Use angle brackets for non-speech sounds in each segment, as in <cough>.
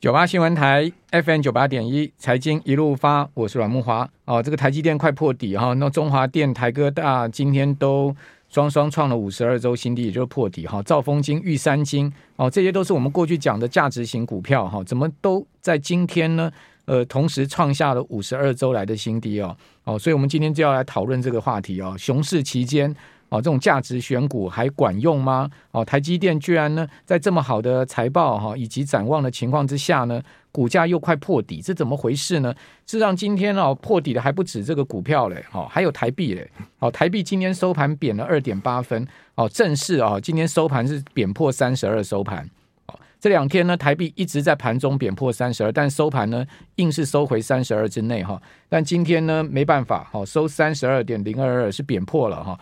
九八新闻台 FM 九八点一，财经一路发，我是阮木华。哦，这个台积电快破底哈，那中华电、台哥大今天都双双创了五十二周新低，也就是破底哈。兆丰金、玉山金哦，这些都是我们过去讲的价值型股票哈，怎么都在今天呢？呃，同时创下了五十二周来的新低哦。哦，所以我们今天就要来讨论这个话题哦。熊市期间。哦，这种价值选股还管用吗？哦，台积电居然呢，在这么好的财报哈以及展望的情况之下呢，股价又快破底，这怎么回事呢？事实上，今天哦破底的还不止这个股票嘞，哦，还有台币嘞。哦，台币今天收盘贬了二点八分，哦，正式啊，今天收盘是贬破三十二收盘。哦，这两天呢，台币一直在盘中贬破三十二，但收盘呢，硬是收回三十二之内哈。但今天呢，没办法，好收三十二点零二二是贬破了哈。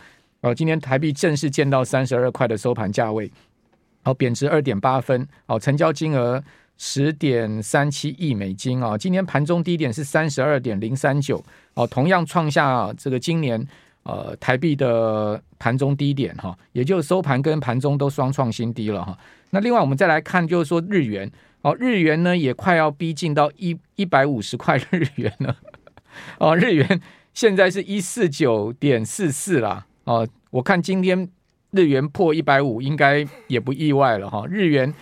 哦，今天台币正式见到三十二块的收盘价位，哦，贬值二点八分，哦，成交金额十点三七亿美金啊，今天盘中低点是三十二点零三九，哦，同样创下这个今年呃台币的盘中低点哈，也就收盘跟盘中都双创新低了哈。那另外我们再来看，就是说日元，哦，日元呢也快要逼近到一一百五十块日元了，<laughs> 哦，日元现在是一四九点四四啦。哦，我看今天日元破一百五，应该也不意外了哈。日元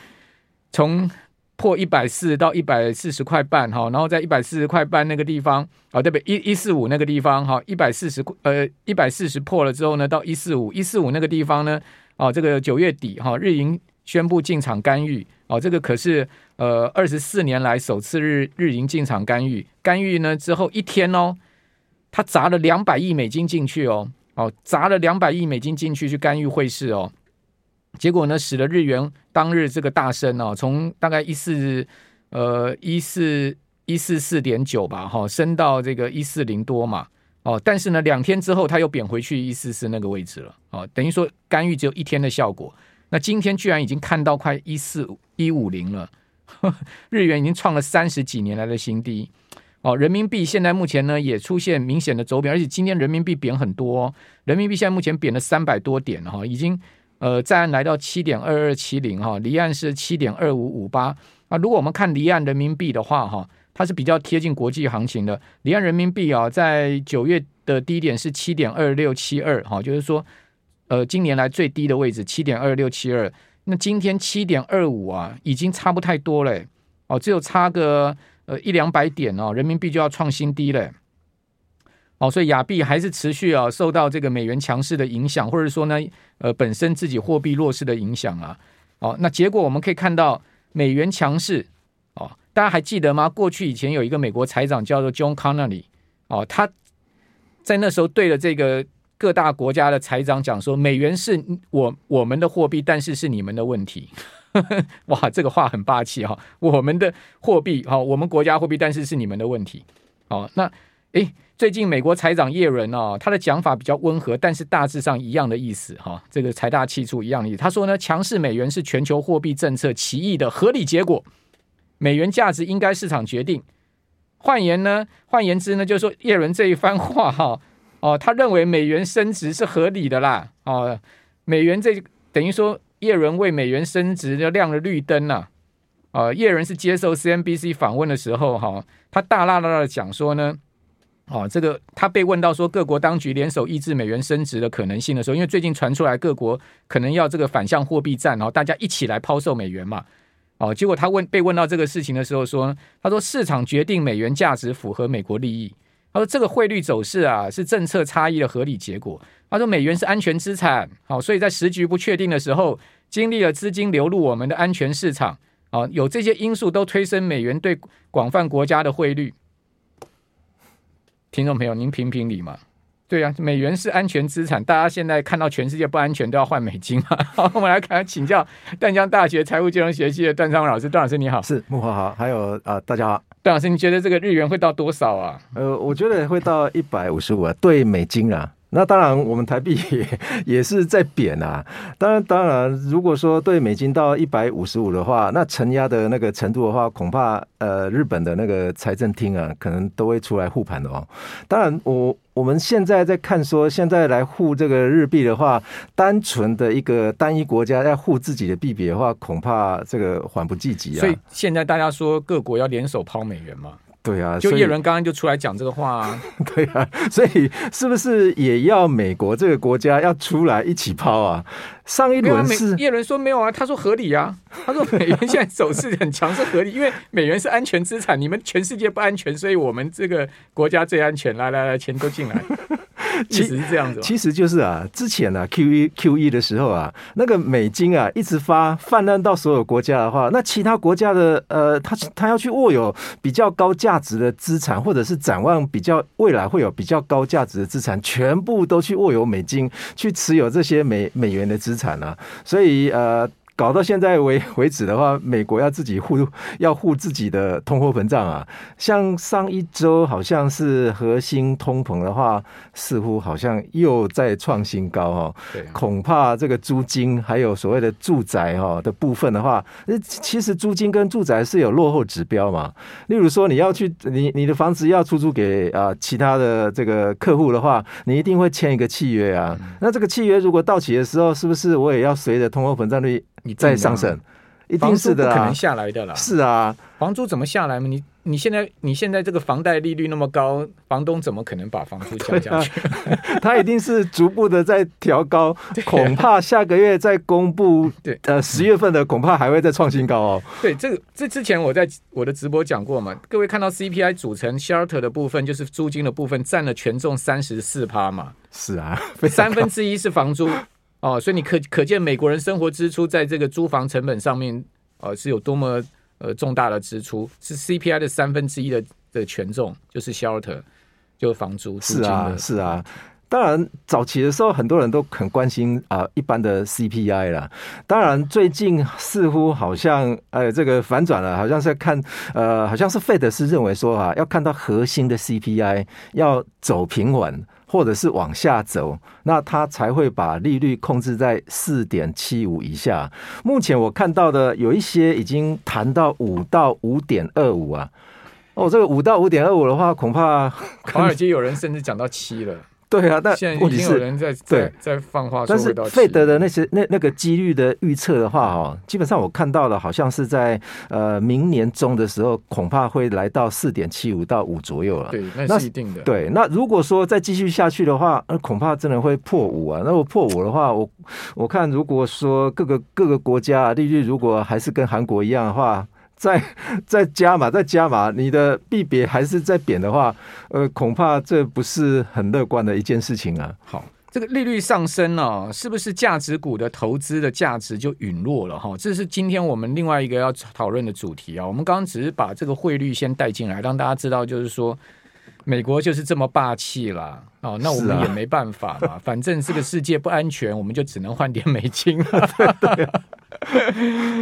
从破一百四到一百四十块半哈，然后在一百四十块半那个地方，哦，对不对？一一四五那个地方哈，一百四十呃一百四十破了之后呢，到一四五一四五那个地方呢，哦，这个九月底哈，日银宣布进场干预，哦，这个可是呃二十四年来首次日日银进场干预，干预呢之后一天哦，他砸了两百亿美金进去哦。哦，砸了两百亿美金进去去干预汇市哦，结果呢，使得日元当日这个大升哦，从大概一四呃一四一四四点九吧，哈，升到这个一四零多嘛，哦，但是呢，两天之后它又贬回去一四四那个位置了，哦，等于说干预只有一天的效果，那今天居然已经看到快一四一五零了，<laughs> 日元已经创了三十几年来的新低。哦，人民币现在目前呢也出现明显的走贬，而且今天人民币贬很多，哦，人民币现在目前贬了三百多点哈，已经呃在岸来到七点二二七零哈，离岸是七点二五五八啊。如果我们看离岸人民币的话哈，它是比较贴近国际行情的。离岸人民币啊，在九月的低点是七点二六七二哈，就是说呃今年来最低的位置七点二六七二，那今天七点二五啊，已经差不太多了哦，只有差个。呃，一两百点哦，人民币就要创新低了，哦，所以亚币还是持续啊受到这个美元强势的影响，或者说呢，呃，本身自己货币弱势的影响啊，哦，那结果我们可以看到美元强势，哦，大家还记得吗？过去以前有一个美国财长叫做 John Connally，哦，他在那时候对着这个各大国家的财长讲说，美元是我我们的货币，但是是你们的问题。<laughs> 哇，这个话很霸气哈！我们的货币哈，我们国家货币，但是是你们的问题。哦，那诶，最近美国财长耶伦哦，他的讲法比较温和，但是大致上一样的意思哈。这个财大气粗一样的意思。他说呢，强势美元是全球货币政策歧义的合理结果，美元价值应该市场决定。换言呢，换言之呢，就是说耶伦这一番话哈，哦，他认为美元升值是合理的啦。哦，美元这等于说。叶伦为美元升值就亮了绿灯呐、啊！啊，叶伦是接受 CNBC 访问的时候，哈，他大剌剌的讲说呢，哦，这个他被问到说各国当局联手抑制美元升值的可能性的时候，因为最近传出来各国可能要这个反向货币战，然后大家一起来抛售美元嘛，哦，结果他问被问到这个事情的时候说，他说市场决定美元价值符合美国利益，他说这个汇率走势啊是政策差异的合理结果。他说：“美元是安全资产，好，所以在时局不确定的时候，经历了资金流入我们的安全市场，啊，有这些因素都推升美元对广泛国家的汇率。听众朋友，您评评理嘛？对啊，美元是安全资产，大家现在看到全世界不安全都要换美金嘛。好，<laughs> 我们来看请教淡江大学财务金融学系的段昌老师，段老师你好，是木华好，还有啊、呃，大家好，段老师，你觉得这个日元会到多少啊？呃，我觉得会到一百五十五啊，对美金啊。”那当然，我们台币 <laughs> 也是在贬啊。当然，当然，如果说对美金到一百五十五的话，那承压的那个程度的话，恐怕呃，日本的那个财政厅啊，可能都会出来护盘的哦。当然，我我们现在在看说，现在来护这个日币的话，单纯的一个单一国家要护自己的币别的话，恐怕这个缓不济急啊。所以现在大家说各国要联手抛美元嘛？对啊，就叶伦刚刚就出来讲这个话啊。<laughs> 对啊，所以是不是也要美国这个国家要出来一起抛啊？上一轮是叶伦说没有啊，他说合理啊，他说美元现在走势很强是合理，因为美元是安全资产，你们全世界不安全，所以我们这个国家最安全。来来来，钱都进来。<laughs> 其实是这样子，其实就是啊，之前啊 QE QE 的时候啊，那个美金啊一直发泛滥到所有国家的话，那其他国家的呃，他他要去握有比较高价值的资产，或者是展望比较未来会有比较高价值的资产，全部都去握有美金，去持有这些美美元的资产啊，所以呃。搞到现在为 <laughs> 为止的话，美国要自己护 <laughs> 要护自己的通货膨胀啊。像上一周好像是核心通膨的话，似乎好像又在创新高哦。对，恐怕这个租金还有所谓的住宅哈的部分的话，其实租金跟住宅是有落后指标嘛。例如说你要去你你的房子要出租给啊其他的这个客户的话，你一定会签一个契约啊。那这个契约如果到期的时候，是不是我也要随着通货膨胀率？你再上升，一定是的，不可能下来的啦。是啊，房租怎么下来嘛？你你现在你现在这个房贷利率那么高，房东怎么可能把房租降下去？<laughs> 他一定是逐步的在调高，<laughs> 恐怕下个月再公布，对，呃，十月份的恐怕还会再创新高哦。对，这个这之前我在我的直播讲过嘛，各位看到 CPI 组成 shelter 的部分，就是租金的部分占了权重三十四趴嘛。是啊，<laughs> 三分之一是房租。哦，所以你可可见美国人生活支出在这个租房成本上面，呃，是有多么呃重大的支出，是 CPI 的三分之一的的权重，就是 shelter，就是房租。是啊，是啊。当然，早期的时候很多人都很关心啊、一般的 CPI 啦。当然，最近似乎好像呃这个反转了，好像是看呃，好像是 Fed 是认为说啊，要看到核心的 CPI 要走平稳。或者是往下走，那他才会把利率控制在四点七五以下。目前我看到的有一些已经谈到五到五点二五啊。哦，这个五到五点二五的话，恐怕 <laughs> 华尔街有人甚至讲到七了。对啊，但现在已经有人在在在放话说，但是费德的那些那那个几率的预测的话，哦，基本上我看到了好像是在呃明年中的时候，恐怕会来到四点七五到五左右了。对，那是一定的。对，那如果说再继续下去的话，那恐怕真的会破五啊。那我破五的话，我我看如果说各个各个国家利率如果还是跟韩国一样的话。再再 <laughs> 加码，再加码，你的币别还是在贬的话，呃，恐怕这不是很乐观的一件事情啊。好，这个利率上升呢，是不是价值股的投资的价值就陨落了？哈，这是今天我们另外一个要讨论的主题啊。我们刚刚只是把这个汇率先带进来，让大家知道，就是说美国就是这么霸气啦。哦，那我们也没办法嘛，反正这个世界不安全，我们就只能换点美金了。<laughs> 对啊。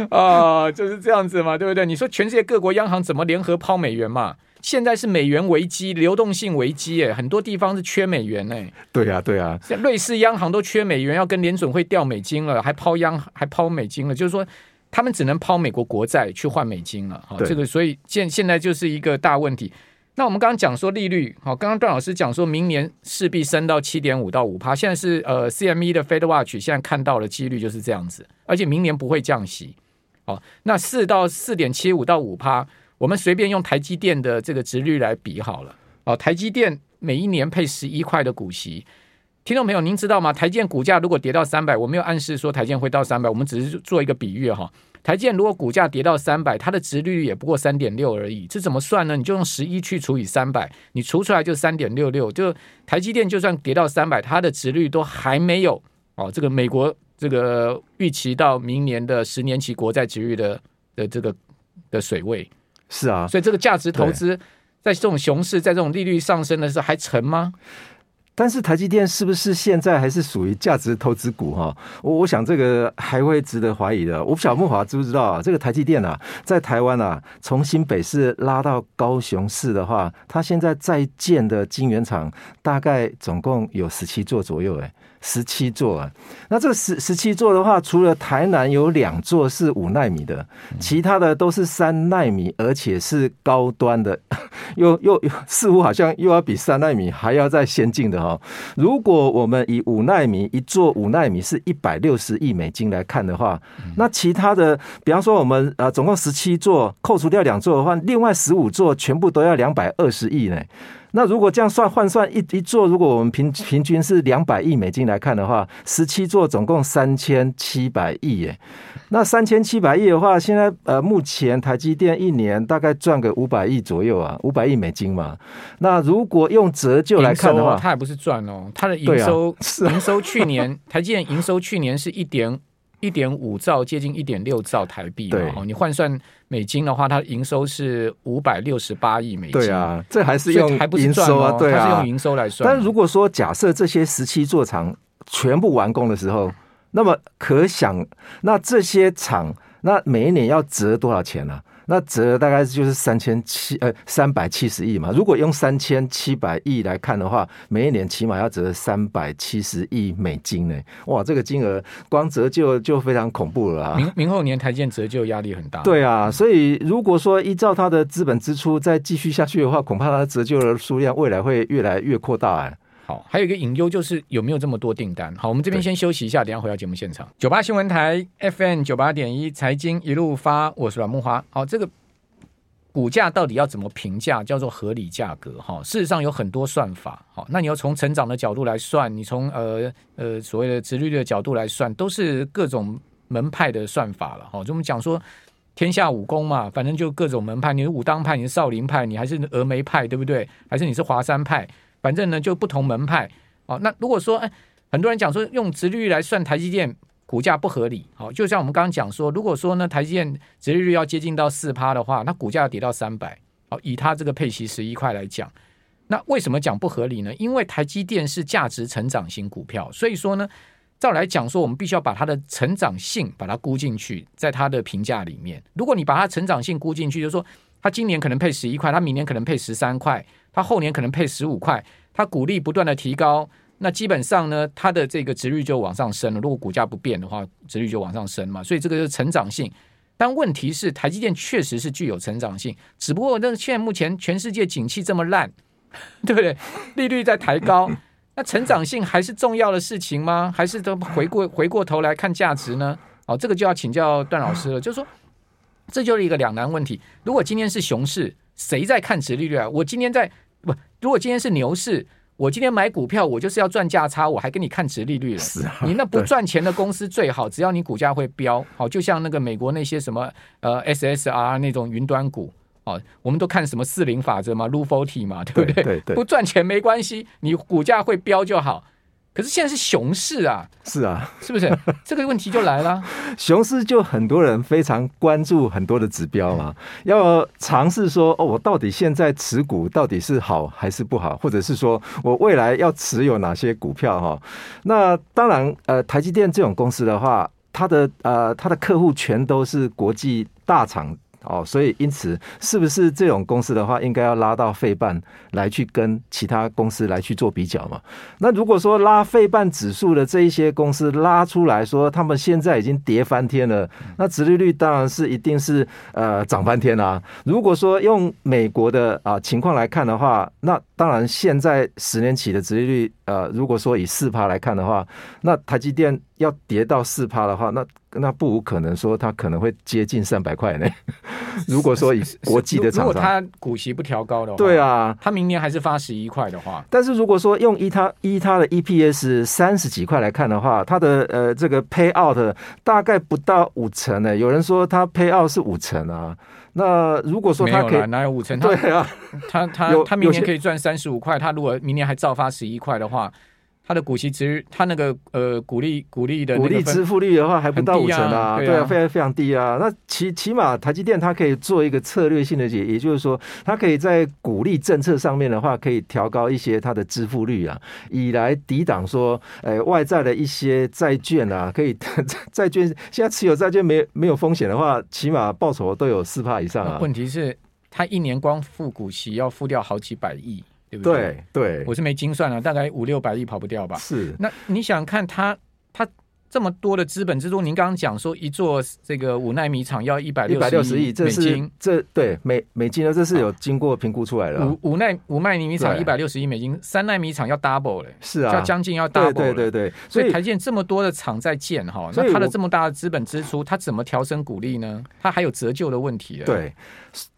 啊，就是这样子嘛，对不对？你说全世界各国央行怎么联合抛美元嘛？现在是美元危机，流动性危机，哎，很多地方是缺美元，哎，对呀，对呀，像瑞士央行都缺美元，要跟联准会调美金了，还抛央还抛美金了，就是说他们只能抛美国国债去换美金了。好，这个所以现现在就是一个大问题。那我们刚刚讲说利率，好，刚刚段老师讲说明年势必升到七点五到五趴，现在是呃 CME 的 Fed Watch 现在看到的几率就是这样子，而且明年不会降息，好，那四到四点七五到五趴，我们随便用台积电的这个值率来比好了，哦，台积电每一年配十一块的股息，听众朋友您知道吗？台建股价如果跌到三百，我没有暗示说台建会到三百，我们只是做一个比喻哈。台建如果股价跌到三百，它的殖利率也不过三点六而已，这怎么算呢？你就用十一去除以三百，你除出来就三点六六。就台积电就算跌到三百，它的值率都还没有哦，这个美国这个预期到明年的十年期国债值率的的这个的水位。是啊，所以这个价值投资在这种熊市，在这种利率上升的时候还成吗？但是台积电是不是现在还是属于价值投资股哈？我我想这个还会值得怀疑的。我不晓得慕华知不知道啊？这个台积电啊，在台湾啊，从新北市拉到高雄市的话，它现在在建的晶圆厂大概总共有十七座左右，哎，十七座啊。那这十十七座的话，除了台南有两座是五纳米的，其他的都是三纳米，而且是高端的，<laughs> 又又似乎好像又要比三纳米还要再先进的哈。如果我们以五纳米一座五纳米是一百六十亿美金来看的话，那其他的，比方说我们呃总共十七座，扣除掉两座的话，另外十五座全部都要两百二十亿呢。那如果这样算换算一一座，如果我们平平均是两百亿美金来看的话，十七座总共三千七百亿耶。那三千七百亿的话，现在呃目前台积电一年大概赚个五百亿左右啊，五百亿美金嘛。那如果用折旧来看的话，它也不是赚哦，它的营收、啊是啊、营收去年 <laughs> 台积电营收去年是一点。一点五兆，接近一点六兆台币。哦，你换算美金的话，它营收是五百六十八亿美金。对啊，这还是用营收啊，对啊，它是用营收来算。但如果说假设这些十七座厂全部完工的时候，那么可想，那这些厂那每一年要折多少钱呢、啊？那折大概就是三千七呃三百七十亿嘛。如果用三千七百亿来看的话，每一年起码要折三百七十亿美金呢。哇，这个金额光折旧就非常恐怖了啊！明明后年台建折旧压力很大。对啊，所以如果说依照它的资本支出再继续下去的话，恐怕它的折旧的数量未来会越来越扩大哎。好，还有一个隐忧就是有没有这么多订单？好，我们这边先休息一下，等下回到节目现场。九八新闻台 FM 九八点一财经一路发，我是阮慕驊。好，这个股价到底要怎么评价？叫做合理价格？哈，事实上有很多算法。好，那你要从成长的角度来算，你从呃呃所谓的殖利率的角度来算，都是各种门派的算法了。好，就我们讲说天下武功嘛，反正就各种门派，你是武当派，你是少林派，你还是峨眉派，对不对？还是你是华山派？反正呢，就不同门派哦。那如果说，哎，很多人讲说用直利率来算台积电股价不合理，好，就像我们刚刚讲说，如果说呢，台积电直利率要接近到四趴的话，那股价要跌到三百，好，以它这个配息十一块来讲，那为什么讲不合理呢？因为台积电是价值成长型股票，所以说呢，照来讲说，我们必须要把它的成长性把它估进去，在它的评价里面。如果你把它成长性估进去，就是说它今年可能配十一块，它明年可能配十三块。它后年可能配十五块，它股利不断的提高，那基本上呢，它的这个值率就往上升了。如果股价不变的话，值率就往上升嘛。所以这个就是成长性。但问题是，台积电确实是具有成长性，只不过那现在目前全世界景气这么烂，<laughs> 对不对？利率在抬高，那成长性还是重要的事情吗？还是都回过回过头来看价值呢？哦，这个就要请教段老师了。就是说，这就是一个两难问题。如果今天是熊市，谁在看值利率啊？我今天在。不，如果今天是牛市，我今天买股票，我就是要赚价差，我还给你看值利率了。是啊，你那不赚钱的公司最好，只要你股价会飙，好，就像那个美国那些什么呃 SSR 那种云端股，哦，我们都看什么四零法则嘛，Rule Forty 嘛，对不对？对对对，不赚钱没关系，你股价会飙就好。可是现在是熊市啊，是啊，是不是？<laughs> 这个问题就来了。熊市就很多人非常关注很多的指标嘛，要尝试说哦，我到底现在持股到底是好还是不好，或者是说我未来要持有哪些股票哈？那当然，呃，台积电这种公司的话，它的呃，它的客户全都是国际大厂。哦，所以因此，是不是这种公司的话，应该要拉到费半来去跟其他公司来去做比较嘛？那如果说拉费半指数的这一些公司拉出来说，他们现在已经跌翻天了，那殖利率当然是一定是呃涨翻天啦。如果说用美国的啊情况来看的话，那当然现在十年期的殖利率呃，如果说以四趴来看的话，那台积电要跌到四趴的话，那那不无可能说它可能会接近三百块呢。<laughs> 如果说以国际的厂商，如果他股息不调高的话，对啊，他明年还是发十一块的话，但是如果说用依他依他的 EPS 三十几块来看的话，他的呃这个 payout 大概不到五成呢。有人说他 payout 是五成啊，那如果说他可以哪有五成？对啊，他他他明年可以赚三十五块，他如果明年还照发十一块的话。它的股息值，它那个呃股利股利的股利支付率的话，还不到五成啊，对啊，非常非常低啊。那起起码台积电它可以做一个策略性的解，也就是说，它可以在股利政策上面的话，可以调高一些它的支付率啊，以来抵挡说，呃，外在的一些债券啊，可以 <laughs> 债券现在持有债券没没有风险的话，起码报酬都有四帕以上啊。问题是，它一年光付股息要付掉好几百亿。对不对？对对，我是没精算了，大概五六百亿跑不掉吧。是，那你想看它它。这么多的资本支出，您刚刚讲说一座这个五奈米厂要一百六十亿美金，这对美美金呢，这是有经过评估出来的。五五奈五奈米厂一百六十亿美金，三奈米厂要 double 嘞，是啊，要将近要 double。对对对，所以台积电这么多的厂在建哈，那它的这么大的资本支出，它怎么调升股利呢？它还有折旧的问题。对，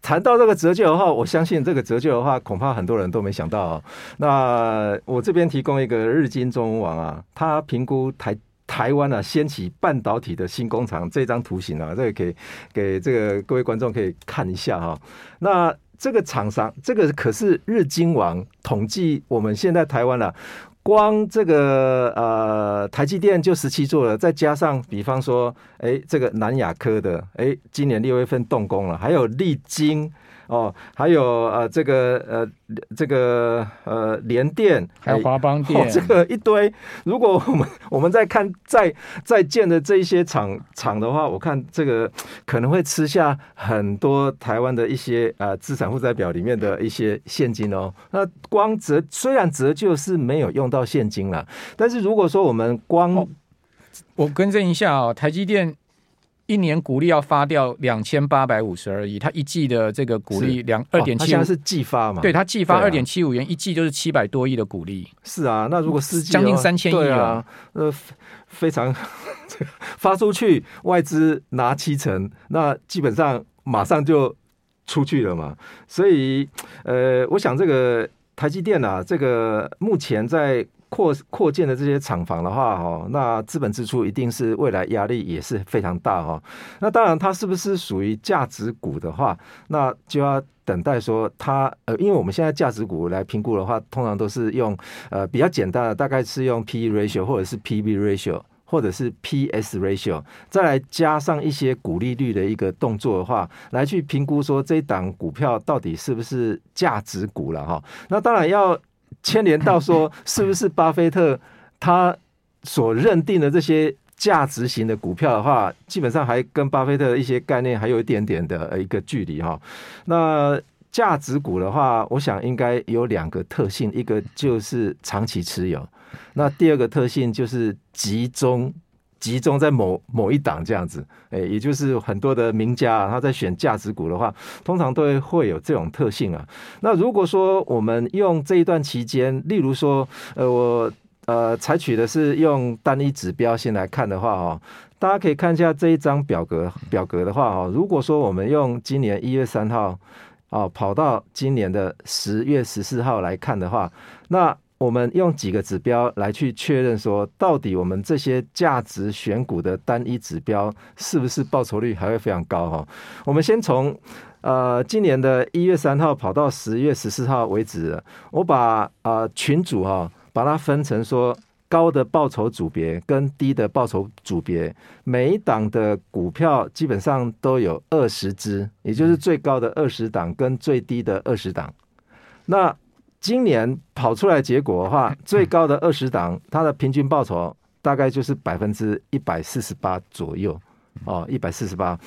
谈到这个折旧的话，我相信这个折旧的话，恐怕很多人都没想到。那我这边提供一个日经中文网啊，它评估台。台湾啊，掀起半导体的新工厂，这张图形啊，这个可以给这个各位观众可以看一下哈。那这个厂商，这个可是日经网统计，我们现在台湾啊，光这个呃台积电就十七座了，再加上比方说，哎，这个南亚科的，哎，今年六月份动工了，还有力晶。哦，还有呃，这个呃，这个呃，联电，还有华邦电，哦，这个一堆。如果我们 <laughs> 我们在看在在建的这一些厂厂的话，我看这个可能会吃下很多台湾的一些呃资产负债表里面的一些现金哦。那光折虽然折旧是没有用到现金了，但是如果说我们光，哦，我更正一下哦，台积电。一年股利要发掉两千八百五十二亿，他一季的这个股利两二点七，现在是季发嘛？对，他季发二点七五元，一季就是七百多亿的股利。是啊，那如果四季将近三千亿啊，呃，非常 <laughs> 发出去，外资拿七成，那基本上马上就出去了嘛。所以，呃，我想这个台积电啊，这个目前在。扩扩建的这些厂房的话，哦，那资本支出一定是未来压力也是非常大哈。那当然，它是不是属于价值股的话，那就要等待说它呃，因为我们现在价值股来评估的话，通常都是用呃比较简单的，大概是用 P/E ratio 或者是 P/B ratio 或者是 P/S ratio，再来加上一些股利率的一个动作的话，来去评估说这一档股票到底是不是价值股了哈。那当然要。牵连到说，是不是巴菲特他所认定的这些价值型的股票的话，基本上还跟巴菲特的一些概念还有一点点的一个距离哈。那价值股的话，我想应该有两个特性，一个就是长期持有，那第二个特性就是集中。集中在某某一档这样子，哎，也就是很多的名家啊，他在选价值股的话，通常都会会有这种特性啊。那如果说我们用这一段期间，例如说，呃，我呃采取的是用单一指标先来看的话哦，大家可以看一下这一张表格表格的话哦，如果说我们用今年一月三号哦跑到今年的十月十四号来看的话，那我们用几个指标来去确认说，到底我们这些价值选股的单一指标是不是报酬率还会非常高哈？我们先从呃今年的一月三号跑到十月十四号为止，我把呃群组哈把它分成说高的报酬组别跟低的报酬组别，每一档的股票基本上都有二十只，也就是最高的二十档跟最低的二十档，那。今年跑出来结果的话，最高的二十档，它的平均报酬大概就是百分之一百四十八左右哦，一百四十八。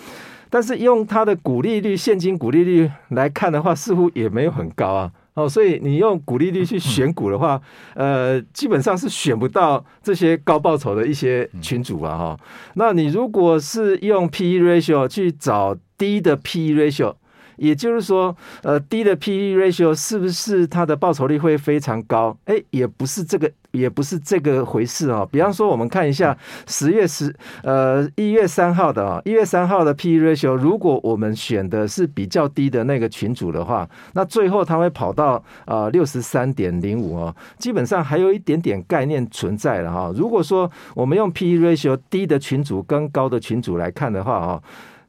但是用它的股利率、现金股利率来看的话，似乎也没有很高啊。哦，所以你用股利率去选股的话，呃，基本上是选不到这些高报酬的一些群主啊。哈，那你如果是用 P/E ratio 去找低的 P/E ratio。也就是说，呃，低的 P/E ratio 是不是它的报酬率会非常高？哎，也不是这个，也不是这个回事哦。比方说，我们看一下十月十，呃，一月三号的啊，一月三号的 P/E ratio，如果我们选的是比较低的那个群组的话，那最后它会跑到啊六十三点零五哦，基本上还有一点点概念存在了哈。如果说我们用 P/E ratio 低的群组跟高的群组来看的话哦，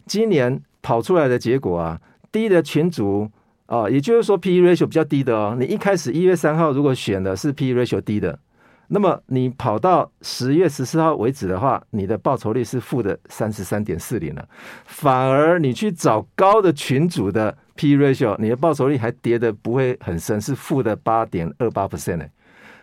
今年跑出来的结果啊。低的群组啊，也就是说 P/E ratio 比较低的哦。你一开始一月三号如果选的是 P/E ratio 低的，那么你跑到十月十四号为止的话，你的报酬率是负的三十三点四零了。反而你去找高的群组的 P/E ratio，你的报酬率还跌的不会很深，是负的八点二八 percent 呢。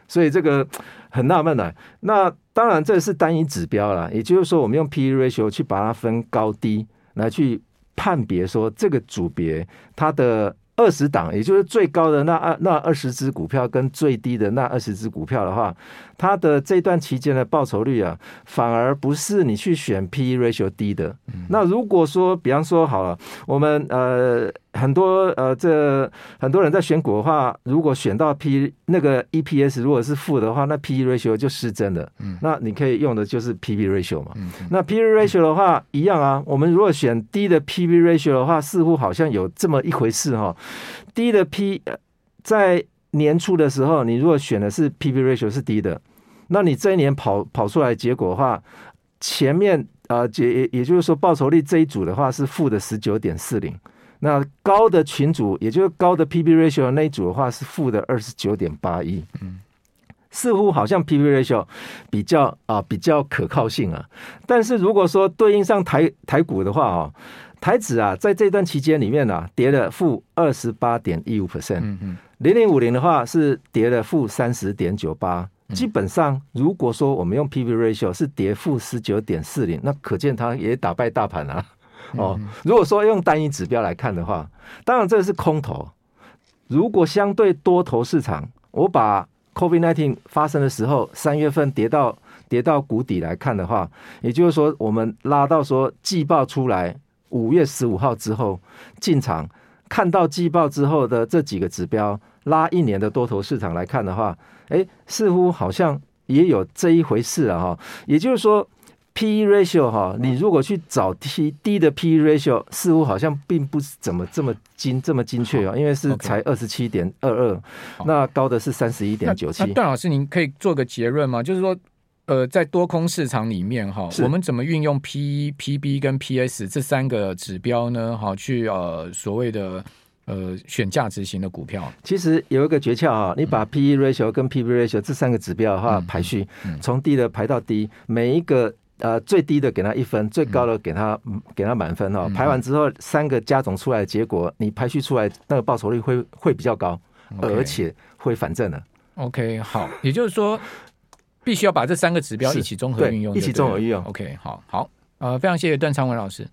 所以这个很纳闷的。那当然这是单一指标了，也就是说我们用 P/E ratio 去把它分高低来去。判别说这个组别它的二十档，也就是最高的那二那二十只股票跟最低的那二十只股票的话，它的这段期间的报酬率啊，反而不是你去选 P/E ratio 低的。那如果说，比方说好了，我们呃很多呃这很多人在选股的话，如果选到 P 那个 EPS 如果是负的话，那 P/E ratio 就失真了。那你可以用的就是 P/B ratio 嘛。嗯那 P/B ratio 的话一样啊，我们如果选低的 P/B ratio 的话，似乎好像有这么一回事哈。低的 P 在年初的时候，你如果选的是 P/B ratio 是低的，那你这一年跑跑出来结果的话，前面啊也也就是说报酬率这一组的话是负的十九点四零，那高的群组也就是高的 P/B ratio 那一组的话是负的二十九点八一，嗯，似乎好像 P/B ratio 比较啊比较可靠性啊，但是如果说对应上台台股的话啊。台指啊，在这段期间里面啊，跌了负二十八点一五 percent，嗯嗯零零五零的话是跌了负三十点九八。基本上，如果说我们用 P/B ratio 是跌负十九点四零，那可见它也打败大盘啊。哦，如果说用单一指标来看的话，当然这个是空头。如果相对多头市场，我把 COVID-19 发生的时候，三月份跌到跌到谷底来看的话，也就是说，我们拉到说季报出来。五月十五号之后进场，看到季报之后的这几个指标拉一年的多头市场来看的话，哎，似乎好像也有这一回事啊哈。也就是说，P/E ratio 哈，你如果去找低低的 P/E ratio，似乎好像并不怎么这么精这么精确哦，因为是才二十七点二二，那高的是三十一点九七。段老师，您可以做个结论吗？就是说。呃，在多空市场里面哈，我们怎么运用 P/E、P/B 跟 PS 这三个指标呢？哈，去呃所谓的呃选价值型的股票。其实有一个诀窍啊，你把 PE ratio 跟 PB ratio 这三个指标的话排序，从低的排到低，每一个呃最低的给他一分，最高的给他给他满分哦。排完之后，三个加总出来的结果，你排序出来那个报酬率会会比较高，而且会反正的。OK，好，也就是说。必须要把这三个指标一起综合运用，一起综合运用。OK，好好，呃，非常谢谢段昌文老师。